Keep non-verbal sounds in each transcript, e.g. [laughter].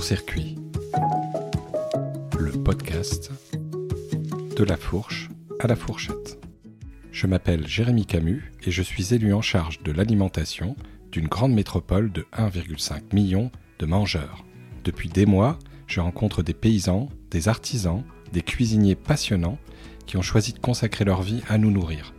Court-circuit, le podcast de la fourche à la fourchette. Je m'appelle Jérémy Camus et je suis élu en charge de l'alimentation d'une grande métropole de 1,5 million de mangeurs. Depuis des mois, je rencontre des paysans, des artisans, des cuisiniers passionnants qui ont choisi de consacrer leur vie à nous nourrir.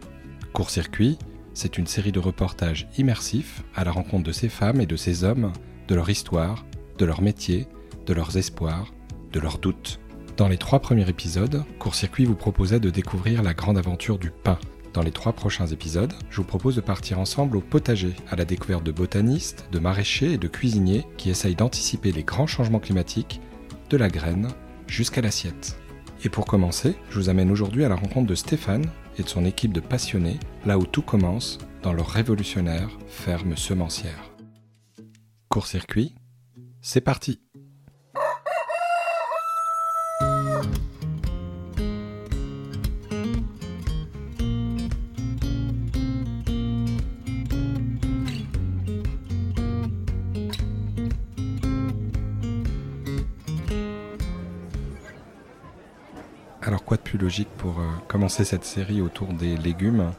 Court-circuit, c'est une série de reportages immersifs à la rencontre de ces femmes et de ces hommes, de leur histoire, de leur métier, de leurs espoirs, de leurs doutes. Dans les trois premiers épisodes, Court-circuit vous proposait de découvrir la grande aventure du pain. Dans les trois prochains épisodes, je vous propose de partir ensemble au potager, à la découverte de botanistes, de maraîchers et de cuisiniers qui essayent d'anticiper les grands changements climatiques, de la graine jusqu'à l'assiette. Et pour commencer, je vous amène aujourd'hui à la rencontre de Stéphane et de son équipe de passionnés, là où tout commence, dans leur révolutionnaire ferme semencière. Court-circuit, c'est parti Alors quoi de plus logique pour euh, commencer cette série autour des légumes?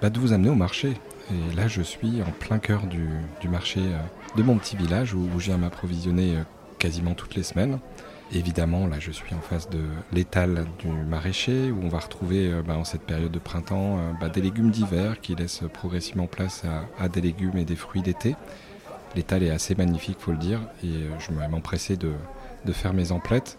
Bah, De vous amener au marché. Et là je suis en plein cœur du, marché euh, de mon petit village où, où je viens m'approvisionner euh, quasiment toutes les semaines. Évidemment, là, je suis en face de l'étal du maraîcher où on va retrouver euh, bah, en cette période de printemps bah, des légumes d'hiver qui laissent progressivement place à, des légumes et des fruits d'été. L'étal est assez magnifique, faut le dire, et je vais m'empresser de, de faire mes emplettes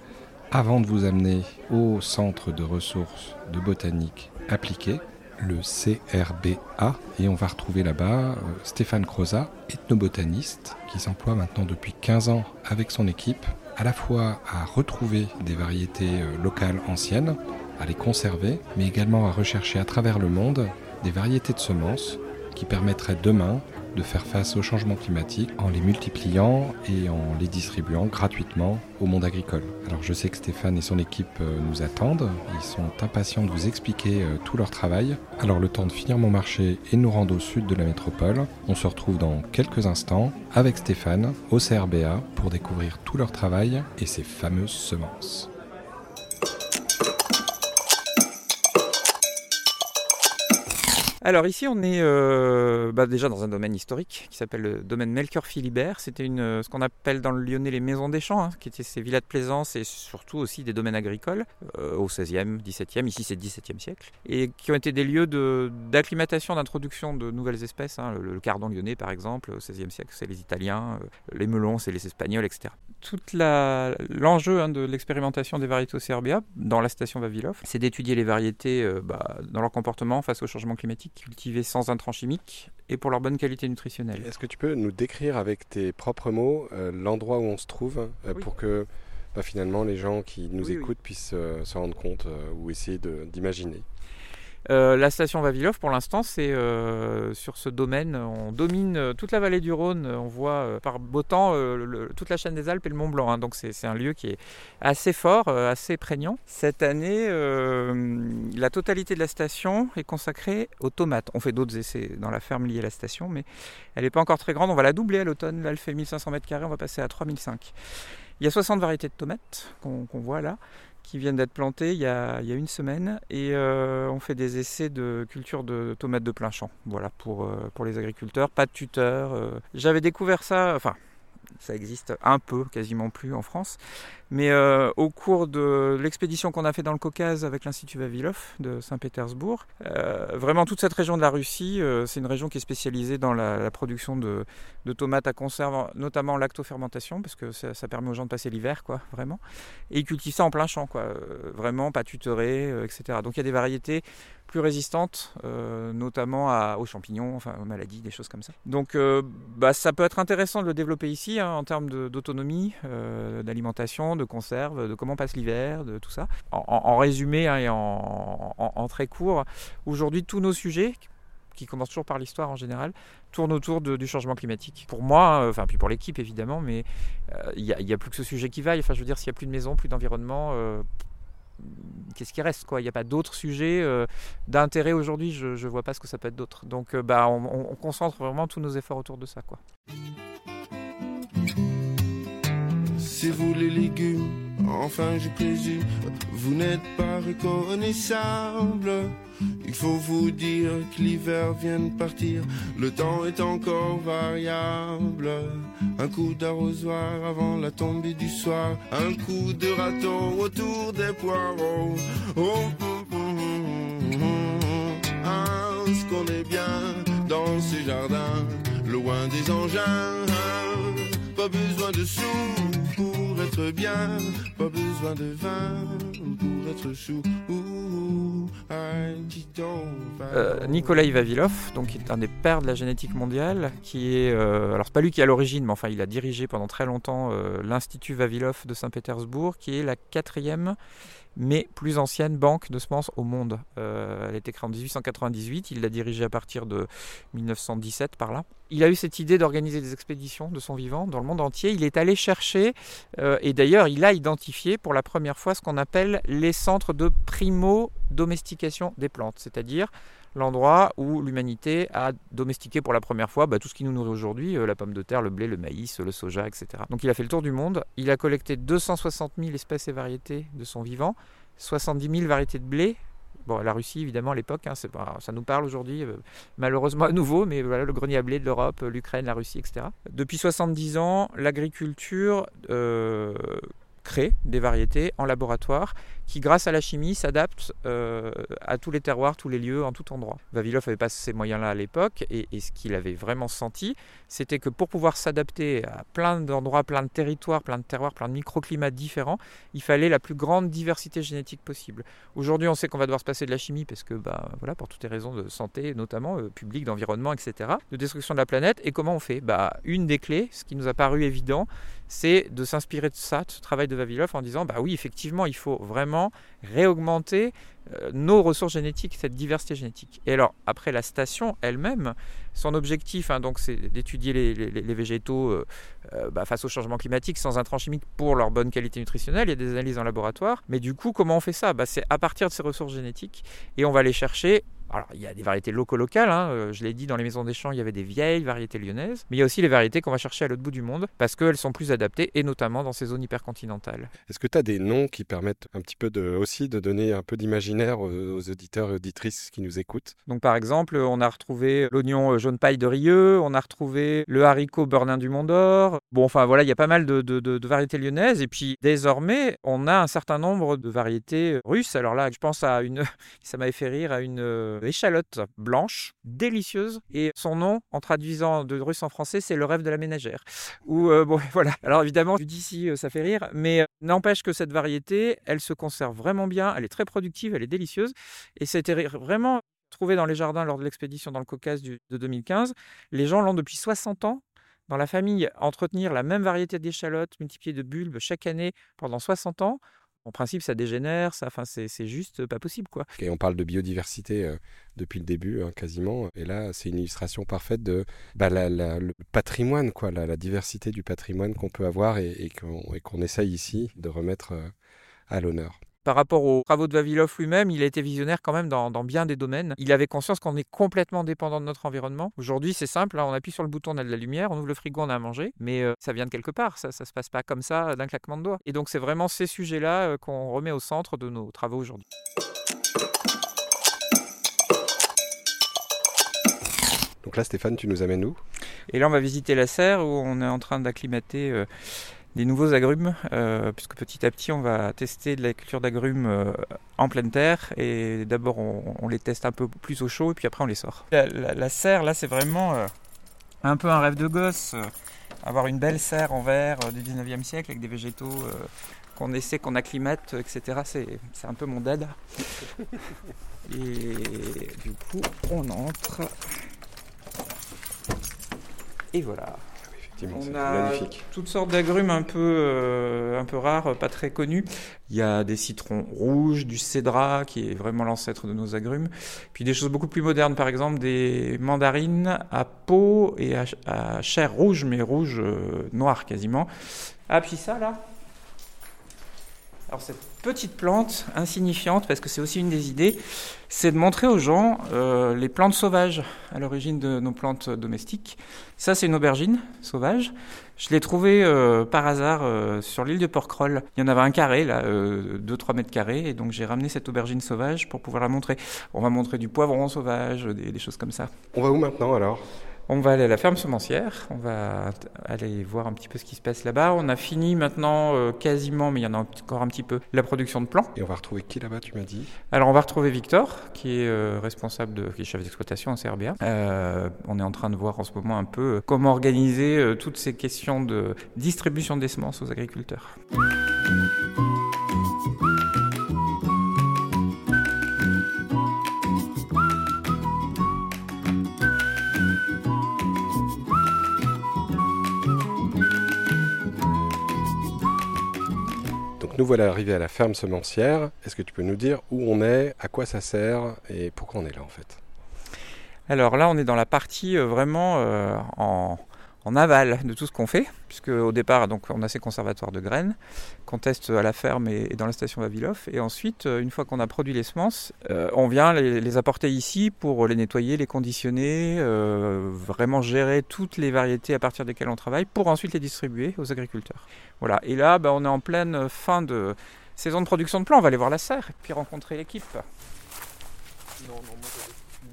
avant de vous amener au centre de ressources de botanique appliquée, le CRBA, et on va retrouver là-bas euh, Stéphane Croza, ethnobotaniste, qui s'emploie maintenant depuis 15 ans avec son équipe à la fois à retrouver des variétés euh, locales anciennes, à les conserver, mais également à rechercher à travers le monde des variétés de semences qui permettraient demain de faire face au changement climatique en les multipliant et en les distribuant gratuitement au monde agricole. Alors je sais que Stéphane et son équipe euh, nous attendent, ils sont impatients de vous expliquer euh, tout leur travail. Alors le temps de finir mon marché et nous rendre au sud de la métropole, on se retrouve dans quelques instants avec Stéphane au CRBA pour découvrir tout leur travail et ses fameuses semences. Alors ici, on est euh, bah, déjà dans un domaine historique qui s'appelle le domaine Melchior-Philibert. C'était une, euh, ce qu'on appelle dans le Lyonnais les maisons des champs, hein, qui étaient ces villas de plaisance et surtout aussi des domaines agricoles euh, au 16e, 17e, ici c'est 17e siècle, et qui ont été des lieux d'acclimatation, d'introduction de nouvelles espèces. hein. Le, cardon lyonnais par exemple, au 16e siècle, c'est les Italiens, les melons, c'est les Espagnols, etc. Toute la- l'enjeu hein, de l'expérimentation des variétés CRBA dans la station Vavilov, c'est d'étudier les variétés bah, dans leur comportement face au changement climatique, cultivées sans intrants chimiques et pour leur bonne qualité nutritionnelle. Est-ce que tu peux nous décrire avec tes propres mots euh, l'endroit où on se trouve euh, Oui. pour que bah, finalement les gens qui nous Oui, oui. écoutent puissent euh, se rendre compte ou essayer d'imaginer? Euh, la station Vavilov, pour l'instant, c'est euh, sur ce domaine. On domine euh, toute la vallée du Rhône. On voit par beau temps toute la chaîne des Alpes et le Mont Blanc. hein. donc c'est un lieu qui est assez fort, assez prégnant. Cette année, la totalité de la station est consacrée aux tomates. On fait d'autres essais dans la ferme liée à la station, mais elle n'est pas encore très grande. On va la doubler à l'automne. Là, elle fait 1500 mètres carrés. On va passer à 3005. Il y a 60 variétés de tomates qu'on voit là qui viennent d'être plantées il y a, une semaine et euh, on fait des essais de culture de tomates de plein champ. Voilà pour, euh, les agriculteurs, pas de tuteur. euh. J'avais découvert ça, enfin ça existe un peu, quasiment plus en France, mais euh, au cours de l'expédition qu'on a fait dans le Caucase avec l'Institut Vavilov de Saint-Pétersbourg, euh, vraiment toute cette région de la Russie, euh, c'est une région qui est spécialisée dans la, production de, tomates à conserve, notamment en lactofermentation, parce que ça, permet aux gens de passer l'hiver, quoi, vraiment. Et ils cultivent ça en plein champ, quoi, vraiment pas tutoré, etc. Donc il y a des variétés plus résistantes, euh, notamment aux champignons, enfin aux maladies, des choses comme ça. Donc euh, bah, ça peut être intéressant de le développer ici hein, en termes d'autonomie, euh, d'alimentation, de conserve, de comment passe l'hiver, de tout ça. En, résumé hein, et en, très court, aujourd'hui tous nos sujets qui commencent toujours par l'histoire en général, tournent autour du changement climatique. Pour moi, euh, enfin puis pour l'équipe évidemment, mais il n'y a, plus que ce sujet qui vaille. Enfin, je veux dire, s'il n'y a plus de maison, plus d'environnement, qu'est-ce qui reste quoi Il n'y a pas d'autres sujets euh, d'intérêt aujourd'hui. Je ne vois pas ce que ça peut être d'autre. Donc, euh, bah, on, on- on concentre vraiment tous nos efforts autour de ça, quoi. c'est vous les légumes. Enfin, je présume, vous n'êtes pas reconnaissable. Il faut vous dire que l'hiver vient de partir, le temps est encore variable. Un coup d'arrosoir avant la tombée du soir, un coup de râteau autour des poireaux. Oh, oh, oh, ah, ce qu'on est bien dans ces jardins, loin des engins. Pas besoin de sous être bien, pas besoin de vin pour être chou. Euh, Nikolai Vavilov, donc qui est un des pères de la génétique mondiale, qui est, euh, alors c'est pas lui qui est à l'origine, mais enfin il a dirigé pendant très longtemps euh, l'Institut Vavilov de Saint-Pétersbourg, qui est la quatrième mais plus ancienne banque de semences au monde. Euh, elle a été créée en 1898, il l'a dirigée à partir de 1917 par là. Il a eu cette idée d'organiser des expéditions de son vivant dans le monde entier. Il est allé chercher, euh, et d'ailleurs il a identifié pour la première fois ce qu'on appelle les centres de primo-domestication des plantes, c'est-à-dire l'endroit où l'humanité a domestiqué pour la première fois bah, tout ce qui nous nourrit aujourd'hui, euh, la pomme de terre, le blé, le maïs, le soja, etc. Donc il a fait le tour du monde, il a collecté 260 000 espèces et variétés de son vivant, 70 000 variétés de blé. Bon, la Russie, évidemment, à l'époque, hein, ça nous parle aujourd'hui, euh, malheureusement à nouveau, mais voilà, le grenier à blé de l'Europe, l'Ukraine, la Russie, etc. Depuis 70 ans, l'agriculture euh, crée des variétés en laboratoire qui, grâce à la chimie, s'adaptent euh, à tous les terroirs, tous les lieux, en tout endroit. Vavilov n'avait pas ces moyens-là à l'époque, et, ce qu'il avait vraiment senti, c'était que pour pouvoir s'adapter à plein d'endroits, plein de territoires, plein de terroirs, plein de microclimats différents, il fallait la plus grande diversité génétique possible. Aujourd'hui, on sait qu'on va devoir se passer de la chimie, parce que, bah, voilà, pour toutes les raisons de santé, notamment euh, publique, d'environnement, etc., de destruction de la planète. Et comment on fait? Bah, Une des clés, ce qui nous a paru évident, c'est de s'inspirer de ça, de ce travail de Vavilov, en disant, bah oui, effectivement, il faut vraiment réaugmenter euh, nos ressources génétiques, cette diversité génétique. Et alors, après la station elle-même, son objectif, hein, donc, c'est d'étudier les, végétaux euh, euh, bah, face au changement climatique sans intrants chimiques pour leur bonne qualité nutritionnelle. Il y a des analyses en laboratoire. Mais du coup, comment on fait ça? Bah, C'est à partir de ces ressources génétiques et on va les chercher alors, il y a des variétés loco-locales, hein, euh, je l'ai dit, dans les maisons des champs, il y avait des vieilles variétés lyonnaises, mais il y a aussi les variétés qu'on va chercher à l'autre bout du monde, parce qu'elles sont plus adaptées, et notamment dans ces zones hypercontinentales. Est-ce que tu as des noms qui permettent un petit peu de, aussi de donner un peu d'imaginaire aux, auditeurs et auditrices qui nous écoutent? Donc, par exemple, on a retrouvé l'oignon jaune paille de Rieux, on a retrouvé le haricot bernin du Mont d'Or. Bon, enfin voilà, il y a pas mal de, de variétés lyonnaises, et puis désormais, on a un certain nombre de variétés russes. Alors là, je pense à une, [laughs] ça m'avait fait rire, à une échalote blanche, délicieuse. Et son nom, en traduisant de russe en français, c'est le rêve de la ménagère. Ou euh, bon, [laughs] voilà. Alors évidemment, je dis ici, euh, ça fait rire, mais euh, n'empêche que cette variété, elle se conserve vraiment bien, elle est très productive, elle est délicieuse. Et c'était vraiment trouvé dans les jardins lors de l'expédition dans le Caucase de 2015. Les gens l'ont depuis 60 ans dans la famille, entretenir la même variété d'échalotes multipliée de bulbes chaque année pendant 60 ans, en principe, ça dégénère, ça, enfin, c'est, juste pas possible, quoi. Et on parle de biodiversité euh, depuis le début, hein, quasiment. Et là, c'est une illustration parfaite de bah, le patrimoine, quoi, la, diversité du patrimoine qu'on peut avoir et, qu'on, essaye ici de remettre euh, à l'honneur. Par rapport aux travaux de Vavilov lui-même, il a été visionnaire quand même dans, bien des domaines. Il avait conscience qu'on est complètement dépendant de notre environnement. Aujourd'hui, c'est simple, hein, on appuie sur le bouton, on a de la lumière, on ouvre le frigo, on a à manger, mais euh, ça vient de quelque part, ça ne se passe pas comme ça d'un claquement de doigts. Et donc c'est vraiment ces sujets-là euh, qu'on remet au centre de nos travaux aujourd'hui. Donc là, Stéphane, tu nous amènes où? Et là, on va visiter la serre où on est en train d'acclimater euh, des nouveaux agrumes, euh, puisque petit à petit on va tester de la culture d'agrumes euh, en pleine terre et d'abord on, les teste un peu plus au chaud et puis après on les sort. La, serre là c'est vraiment euh, un peu un rêve de gosse, avoir une belle serre en verre du 19e siècle avec des végétaux qu'on essaie, qu'on acclimate, etc. C'est un peu mon dada. [laughs] Et du coup on entre. Et voilà on a toutes sortes d'agrumes un peu, euh, un peu rares, pas très connus. Il y a des citrons rouges, du cédra, qui est vraiment l'ancêtre de nos agrumes. Puis des choses beaucoup plus modernes, par exemple des mandarines à peau et à, chair rouge, mais rouge euh, noir quasiment. Ah, puis ça là Alors cette petite plante insignifiante, parce que c'est aussi une des idées, c'est de montrer aux gens euh, les plantes sauvages à l'origine de nos plantes domestiques. Ça, c'est une aubergine sauvage. Je l'ai trouvée euh, par hasard euh, sur l'île de Porquerolles. Il y en avait un carré, là, 2-3 mètres carrés, et donc j'ai ramené cette aubergine sauvage pour pouvoir la montrer. On va montrer du poivron sauvage, des choses comme ça. On va où maintenant alors? On va aller à la ferme semencière, on va aller voir un petit peu ce qui se passe là-bas. On a fini maintenant euh, quasiment, mais il y en a encore un petit peu, la production de plants. Et on va retrouver qui là-bas, tu m'as dit? Alors on va retrouver Victor, qui est euh, responsable, de, qui est chef d'exploitation en CRBA. Euh, on est en train de voir en ce moment un peu comment organiser toutes ces questions de distribution des semences aux agriculteurs. Nous voilà arrivés à la ferme semencière. Est-ce que tu peux nous dire où on est, à quoi ça sert et pourquoi on est là en fait? Alors là, on est dans la partie euh, vraiment euh, en, en aval de tout ce qu'on fait, puisque au départ, donc, on a ces conservatoires de graines qu'on teste à la ferme et, dans la station Vavilov. Et ensuite, euh, une fois qu'on a produit les semences, euh, on vient les, apporter ici pour les nettoyer, les conditionner, euh, vraiment gérer toutes les variétés à partir desquelles on travaille, pour ensuite les distribuer aux agriculteurs. Voilà. Et là, bah, on est en pleine fin de saison de production de plants. On va aller voir la serre puis rencontrer l'équipe.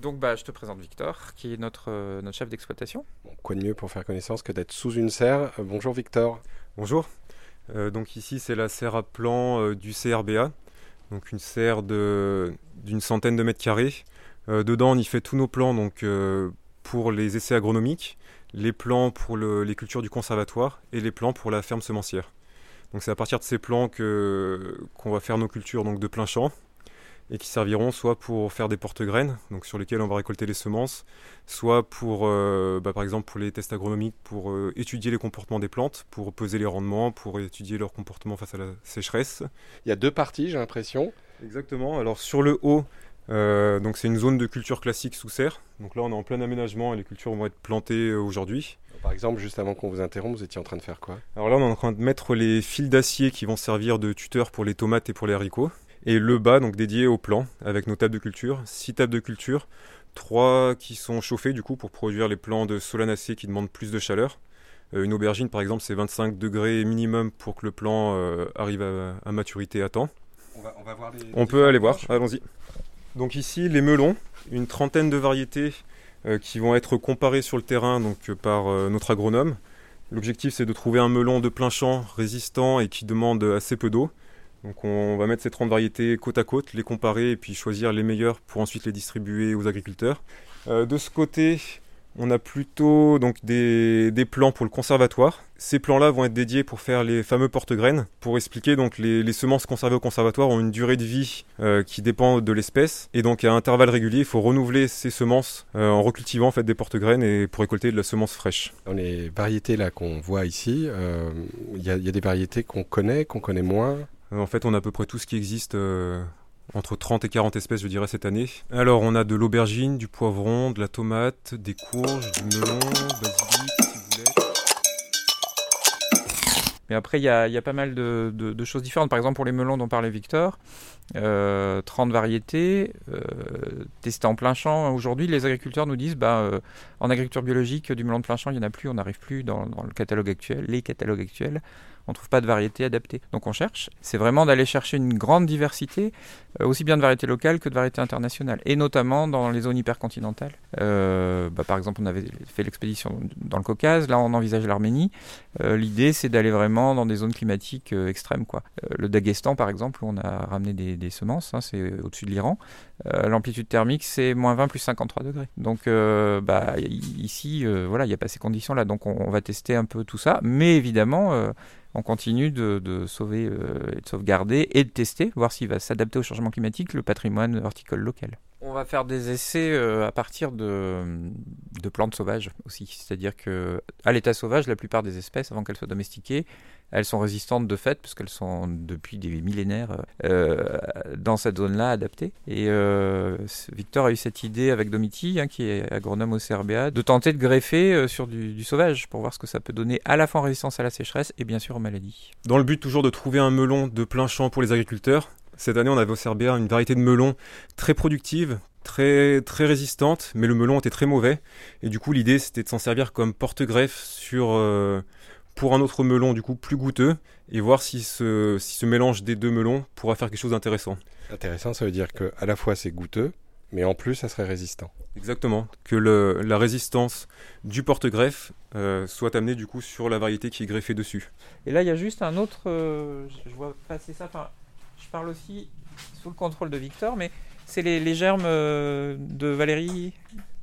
Donc bah, je te présente Victor, qui est notre, euh, notre chef d'exploitation. quoi de mieux pour faire connaissance que d'être sous une serre euh, Bonjour Victor. Bonjour. Euh, donc ici c'est la serre à plan du CRBA, donc une serre d'une centaine de mètres carrés. dedans on y fait tous nos plans donc, pour les essais agronomiques, les plans pour les cultures du conservatoire et les plans pour la ferme semencière. Donc c'est à partir de ces plans que, qu'on va faire nos cultures donc, de plein champ et qui serviront soit pour faire des porte-graines, donc sur lesquels on va récolter les semences, soit pour, euh, bah, par exemple, pour les tests agronomiques, pour euh, étudier les comportements des plantes, pour peser les rendements, pour étudier leur comportement face à la sécheresse. Il y a deux parties, j'ai l'impression. Exactement. Alors sur le haut, euh, donc c'est une zone de culture classique sous serre. Donc là, on est en plein aménagement et les cultures vont être plantées aujourd'hui. Par exemple, juste avant qu'on vous interrompe, vous étiez en train de faire quoi? Alors là, on est en train de mettre les fils d'acier qui vont servir de tuteurs pour les tomates et pour les haricots et le bas donc dédié au plan avec nos tables de culture, six tables de culture, trois qui sont chauffées du coup pour produire les plants de solanacées qui demandent plus de chaleur. Euh, une aubergine par exemple c'est 25 degrés minimum pour que le plant euh, arrive à, maturité à temps. On, peut aller voir, allons-y. Donc ici les melons, une trentaine de variétés euh, qui vont être comparées sur le terrain donc, par notre agronome. L'objectif c'est de trouver un melon de plein champ résistant et qui demande assez peu d'eau. Donc on va mettre ces 30 variétés côte à côte, les comparer et puis choisir les meilleures pour ensuite les distribuer aux agriculteurs. Euh, de ce côté, on a plutôt donc des, plans pour le conservatoire. Ces plans-là vont être dédiés pour faire les fameux porte-graines. Pour expliquer, donc les, semences conservées au conservatoire ont une durée de vie euh, qui dépend de l'espèce. Et donc à intervalles réguliers, il faut renouveler ces semences euh, en recultivant en fait, des porte-graines et pour récolter de la semence fraîche. Dans les variétés qu'on voit ici, il y, a des variétés qu'on connaît, qu'on connaît moins. Euh, en fait, on a à peu près tout ce qui existe euh, entre 30 et 40 espèces, je dirais, cette année. Alors, on a de l'aubergine, du poivron, de la tomate, des courges, du melon, basilic, ciboulette. Mais après, il y, a, pas mal de, choses différentes. Par exemple, pour les melons dont parlait Victor, 30 euh, variétés, testées en plein champ. Aujourd'hui, les agriculteurs nous disent, bah, en agriculture biologique, du melon de plein champ, il n'y en a plus, on n'arrive plus dans, le catalogue actuel, les catalogues actuels on ne trouve pas de variété adaptée. Donc on cherche, c'est vraiment d'aller chercher une grande diversité, euh, aussi bien de variétés locales que de variétés internationales, et notamment dans les zones hypercontinentales. Euh, bah, par exemple, on avait fait l'expédition dans le Caucase, là on envisage l'Arménie. Euh, l'idée c'est d'aller vraiment dans des zones climatiques extrêmes. Quoi. le Daghestan par exemple, où on a ramené des, semences, hein, c'est au-dessus de l'Iran. L'amplitude thermique c'est moins 20 plus 53 degrés. Donc bah, ici, voilà, il n'y a pas ces conditions-là, donc on, va tester un peu tout ça, mais évidemment on continue de, sauver euh, et de sauvegarder et de tester, voir s'il va s'adapter au changement climatique, le patrimoine horticole local. On va faire des essais euh, à partir de, plantes sauvages aussi. C'est-à-dire que à l'état sauvage, la plupart des espèces, avant qu'elles soient domestiquées, Elles sont résistantes de fait, parce qu'elles sont depuis des millénaires euh, dans cette zone-là adaptées. Et euh, Victor a eu cette idée avec Domiti, hein, qui est agronome au CRBA, de tenter de greffer euh, sur du, du, sauvage pour voir ce que ça peut donner à la fois en résistance à la sécheresse et bien sûr aux maladies. Dans le but toujours de trouver un melon de plein champ pour les agriculteurs, cette année on avait au CRBA une variété de melons très productive, très, très résistante, mais le melon était très mauvais. Et du coup l'idée c'était de s'en servir comme porte-greffe sur pour un autre melon du coup plus goûteux et voir si ce, si ce mélange des deux melons pourra faire quelque chose d'intéressant. Intéressant, ça veut dire que à la fois c'est goûteux, mais en plus ça serait résistant. Exactement, que le, la résistance du porte-greffe euh, soit amenée du coup sur la variété qui est greffée dessus. Et là il y a juste un autre, euh, je vois passer ça, enfin, je parle aussi sous le contrôle de Victor, mais c'est les, les, germes euh, de Valérie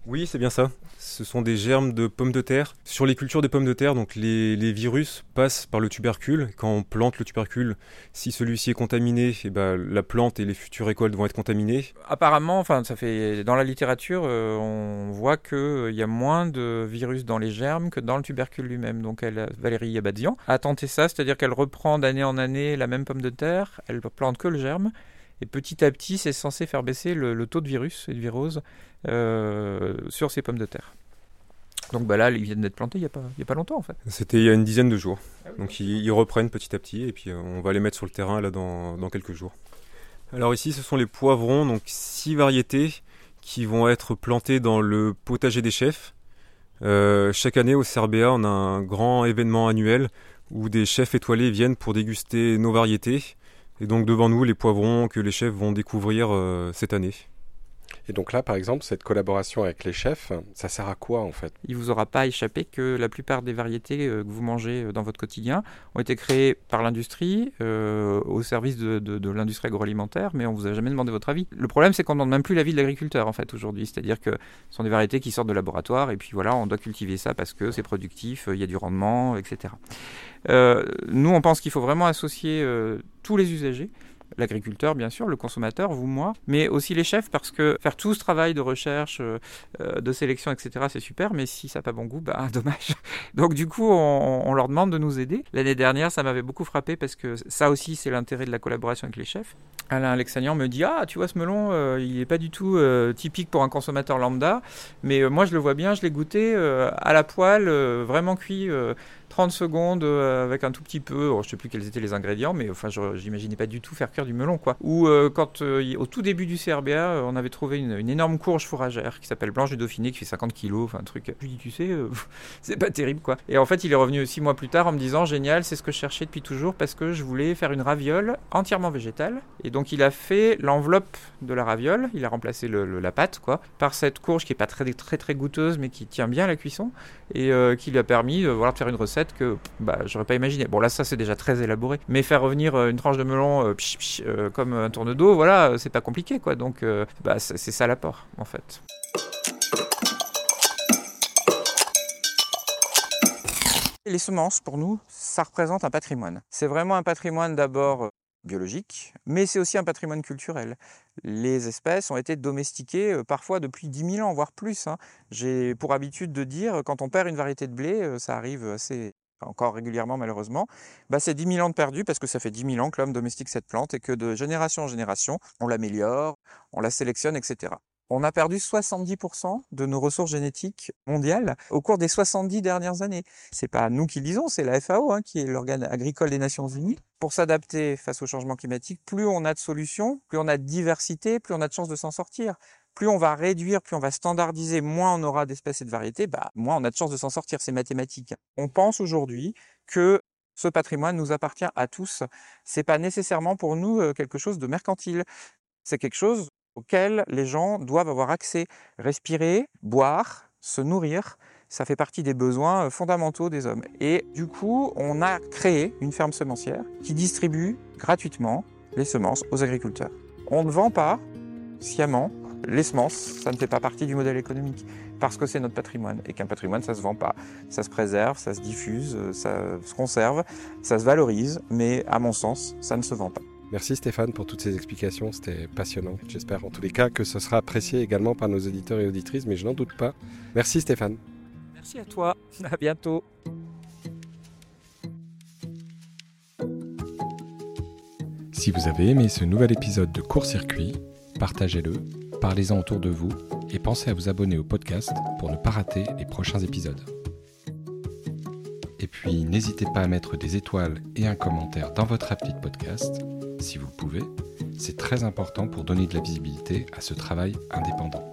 oui, c'est bien ça. Ce sont des germes de pommes de terre. Sur les cultures des pommes de terre, donc les, virus passent par le tubercule. Quand on plante le tubercule, si celui-ci est contaminé, eh ben, la plante et les futures récoltes vont être contaminées. Apparemment, enfin, ça fait dans la littérature, euh, on voit qu'il euh, y a moins de virus dans les germes que dans le tubercule lui-même. Donc, Valérie Abadian a tenté ça, c'est-à-dire qu'elle reprend d'année en année la même pomme de terre. Elle plante que le germe. Et petit à petit, c'est censé faire baisser le, le, taux de virus et de virose euh, sur ces pommes de terre. Donc bah là, ils viennent d'être plantés il n'y a, a pas longtemps en fait. C'était il y a une dizaine de jours. Ah oui. Donc ils, ils, reprennent petit à petit et puis euh, on va les mettre sur le terrain là dans, dans, quelques jours. Alors ici, ce sont les poivrons, donc six variétés qui vont être plantées dans le potager des chefs. Euh, chaque année au CRBA, on a un grand événement annuel où des chefs étoilés viennent pour déguster nos variétés. Et donc devant nous, les poivrons que les chefs vont découvrir euh, cette année. Et donc là, par exemple, cette collaboration avec les chefs, ça sert à quoi en fait? Il vous aura pas échappé que la plupart des variétés euh, que vous mangez euh, dans votre quotidien ont été créées par l'industrie, euh, au service de, l'industrie agroalimentaire, mais on vous a jamais demandé votre avis. Le problème, c'est qu'on ne demande même plus l'avis de l'agriculteur en fait aujourd'hui. C'est-à-dire que ce sont des variétés qui sortent de laboratoire et puis voilà, on doit cultiver ça parce que c'est productif, il y a du rendement, etc. Nous, on pense qu'il faut vraiment associer tous les usagers l'agriculteur bien sûr, le consommateur, vous, moi, mais aussi les chefs parce que faire tout ce travail de recherche, euh, de sélection, etc., c'est super, mais si ça n'a pas bon goût, bah [laughs] dommage. Donc du coup, on, on leur demande de nous aider. L'année dernière, ça m'avait beaucoup frappé parce que ça aussi, c'est l'intérêt de la collaboration avec les chefs. Alain Alexanian me dit Ah, tu vois, ce melon, euh, il n'est pas du tout euh, typique pour un consommateur lambda, mais euh, moi je le vois bien, je l'ai goûté à la poêle, vraiment cuit 30 secondes avec un tout petit peu, oh, je ne sais plus quels étaient les ingrédients, mais enfin, j'imaginais pas du tout faire cuire du melon, quoi. Ou quand, au tout début du CRBA, on avait trouvé une, énorme courge fourragère qui s'appelle Blanche du Dauphiné, qui fait 50 kilos, enfin un truc. Je lui dis Tu sais, [laughs] c'est pas terrible, quoi. Et en fait, il est revenu six mois plus tard en me disant Génial, c'est ce que je cherchais depuis toujours parce que je voulais faire une raviole entièrement végétale. Donc il a fait l'enveloppe de la raviole, il a remplacé la pâte quoi, par cette courge qui est pas très très goûteuse mais qui tient bien la cuisson et euh, qui lui a permis euh, voilà, de faire une recette que bah, j'aurais pas imaginé. Bon là ça c'est déjà très élaboré, mais faire revenir euh, une tranche de melon comme un tourne d'eau, voilà, c'est pas compliqué quoi. Donc bah, c'est ça l'apport en fait. Les semences, pour nous, ça représente un patrimoine. C'est vraiment un patrimoine d'abord biologique, mais c'est aussi un patrimoine culturel. Les espèces ont été domestiquées euh, parfois depuis 10 000 ans, voire plus. Hein. J'ai pour habitude de dire, quand on perd une variété de blé, euh, ça arrive assez encore régulièrement malheureusement, bah c'est 10 000 ans de perdu parce que ça fait 10 000 ans que l'homme domestique cette plante et que de génération en génération, on l'améliore, on la sélectionne, etc. On a perdu 70% de nos ressources génétiques mondiales au cours des 70 dernières années. C'est pas nous qui le disons, c'est la FAO, hein, qui est l'organe agricole des Nations Unies. Pour s'adapter face au changement climatique, plus on a de solutions, plus on a de diversité, plus on a de chances de s'en sortir. Plus on va réduire, plus on va standardiser, moins on aura d'espèces et de variétés, bah, moins on a de chances de s'en sortir. C'est mathématique. On pense aujourd'hui que ce patrimoine nous appartient à tous. C'est pas nécessairement pour nous euh, quelque chose de mercantile. C'est quelque chose auquel les gens doivent avoir accès. Respirer, boire, se nourrir, ça fait partie des besoins fondamentaux des hommes. Et du coup, on a créé une ferme semencière qui distribue gratuitement les semences aux agriculteurs. On ne vend pas sciemment les semences, ça ne fait pas partie du modèle économique parce que c'est notre patrimoine et qu'un patrimoine ça se vend pas, ça se préserve, ça se diffuse, ça se conserve, ça se valorise, mais à mon sens, ça ne se vend pas. Merci Stéphane pour toutes ces explications, c'était passionnant. J'espère en tous les cas que ce sera apprécié également par nos auditeurs et auditrices, mais je n'en doute pas. Merci Stéphane. Merci à toi, [laughs] à bientôt. Si vous avez aimé ce nouvel épisode de Court Circuit, partagez-le, parlez-en autour de vous et pensez à vous abonner au podcast pour ne pas rater les prochains épisodes. Et puis n'hésitez pas à mettre des étoiles et un commentaire dans votre appli de podcast si vous le pouvez, c'est très important pour donner de la visibilité à ce travail indépendant.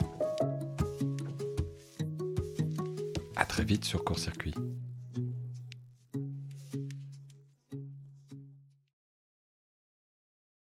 A très vite sur Court Circuit.